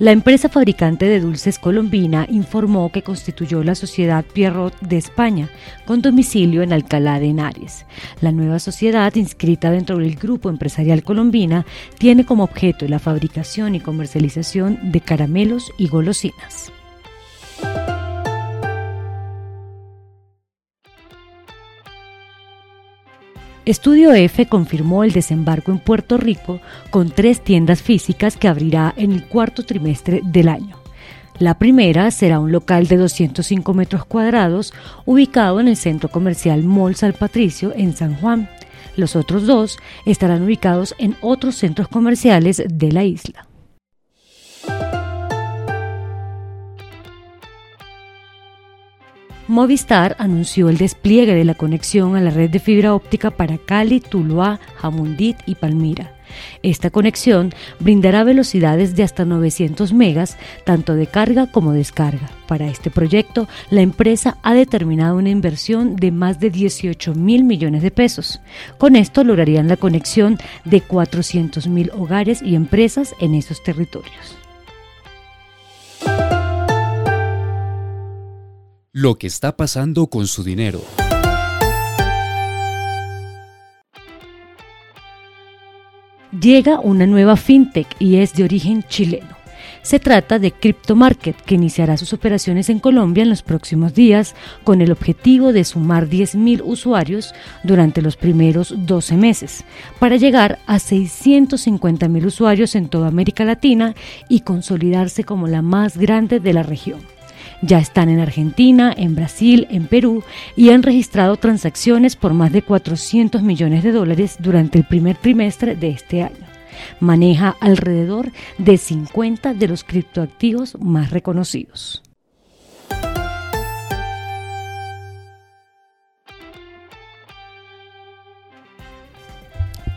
La empresa fabricante de dulces colombina informó que constituyó la sociedad Pierrot de España, con domicilio en Alcalá de Henares. La nueva sociedad, inscrita dentro del grupo empresarial colombina, tiene como objeto la fabricación y comercialización de caramelos y golosinas. Estudio F confirmó el desembarco en Puerto Rico con tres tiendas físicas que abrirá en el cuarto trimestre del año. La primera será un local de 205 metros cuadrados ubicado en el centro comercial Mall San Patricio en San Juan. Los otros dos estarán ubicados en otros centros comerciales de la isla. Movistar anunció el despliegue de la conexión a la red de fibra óptica para Cali, Tuluá, Jamundit y Palmira. Esta conexión brindará velocidades de hasta 900 megas, tanto de carga como descarga. Para este proyecto, la empresa ha determinado una inversión de más de 18 mil millones de pesos. Con esto lograrían la conexión de 400 mil hogares y empresas en esos territorios. Lo que está pasando con su dinero. Llega una nueva fintech y es de origen chileno. Se trata de CryptoMarket, que iniciará sus operaciones en Colombia en los próximos días con el objetivo de sumar 10.000 usuarios durante los primeros 12 meses, para llegar a 650.000 usuarios en toda América Latina y consolidarse como la más grande de la región. Ya están en Argentina, en Brasil, en Perú y han registrado transacciones por más de 400 millones de dólares durante el primer trimestre de este año. Maneja alrededor de 50 de los criptoactivos más reconocidos.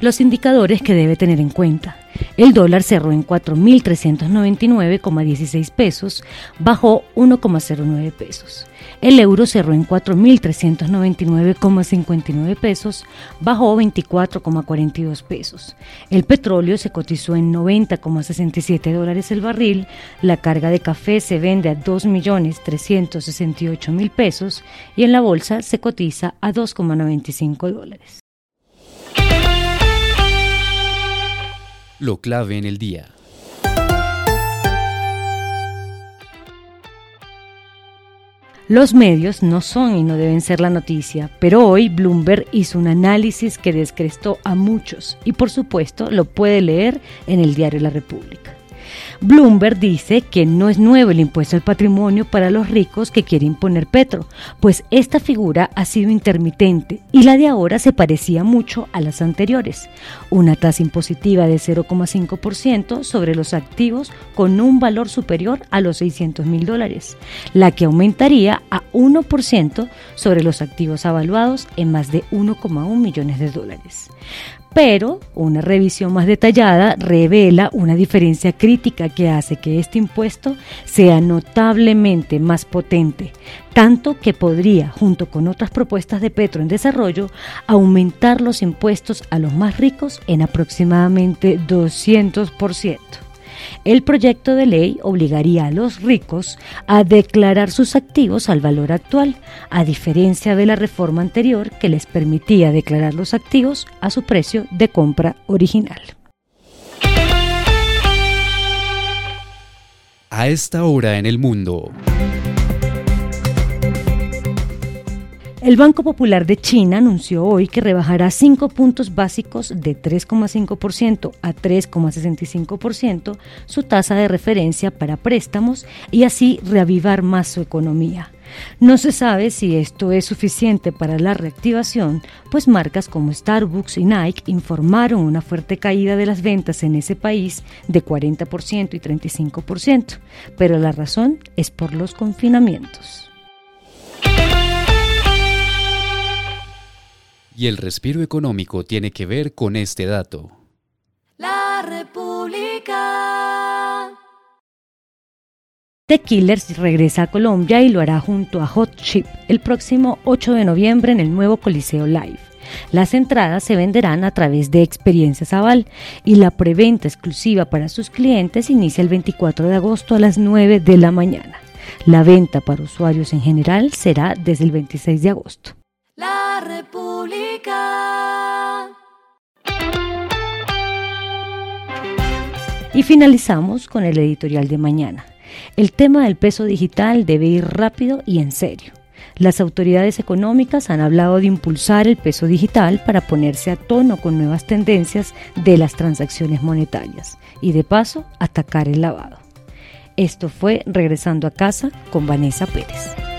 Los indicadores que debe tener en cuenta. El dólar cerró en 4.399,16 pesos, bajó 1,09 pesos. El euro cerró en 4.399,59 pesos, bajó 24,42 pesos. El petróleo se cotizó en 90,67 dólares el barril. La carga de café se vende a 2.368.000 pesos y en la bolsa se cotiza a 2,95 dólares. Lo clave en el día. Los medios no son y no deben ser la noticia, pero hoy Bloomberg hizo un análisis que descrestó a muchos y por supuesto lo puede leer en el diario La República. Bloomberg dice que no es nuevo el impuesto al patrimonio para los ricos que quiere imponer Petro, pues esta figura ha sido intermitente y la de ahora se parecía mucho a las anteriores. Una tasa impositiva de 0,5% sobre los activos con un valor superior a los 600 mil dólares, la que aumentaría a 1% sobre los activos avaluados en más de 1,1 millones de dólares pero una revisión más detallada revela una diferencia crítica que hace que este impuesto sea notablemente más potente, tanto que podría, junto con otras propuestas de Petro en desarrollo, aumentar los impuestos a los más ricos en aproximadamente 200%. El proyecto de ley obligaría a los ricos a declarar sus activos al valor actual, a diferencia de la reforma anterior que les permitía declarar los activos a su precio de compra original. A esta hora en el mundo. El Banco Popular de China anunció hoy que rebajará cinco puntos básicos de 3,5% a 3,65% su tasa de referencia para préstamos y así reavivar más su economía. No se sabe si esto es suficiente para la reactivación, pues marcas como Starbucks y Nike informaron una fuerte caída de las ventas en ese país de 40% y 35%, pero la razón es por los confinamientos. Y el respiro económico tiene que ver con este dato. La República. The Killers regresa a Colombia y lo hará junto a Hot Chip el próximo 8 de noviembre en el nuevo Coliseo Live. Las entradas se venderán a través de Experiencias Aval y la preventa exclusiva para sus clientes inicia el 24 de agosto a las 9 de la mañana. La venta para usuarios en general será desde el 26 de agosto. La República. Y finalizamos con el editorial de mañana. El tema del peso digital debe ir rápido y en serio. Las autoridades económicas han hablado de impulsar el peso digital para ponerse a tono con nuevas tendencias de las transacciones monetarias y de paso atacar el lavado. Esto fue Regresando a casa con Vanessa Pérez.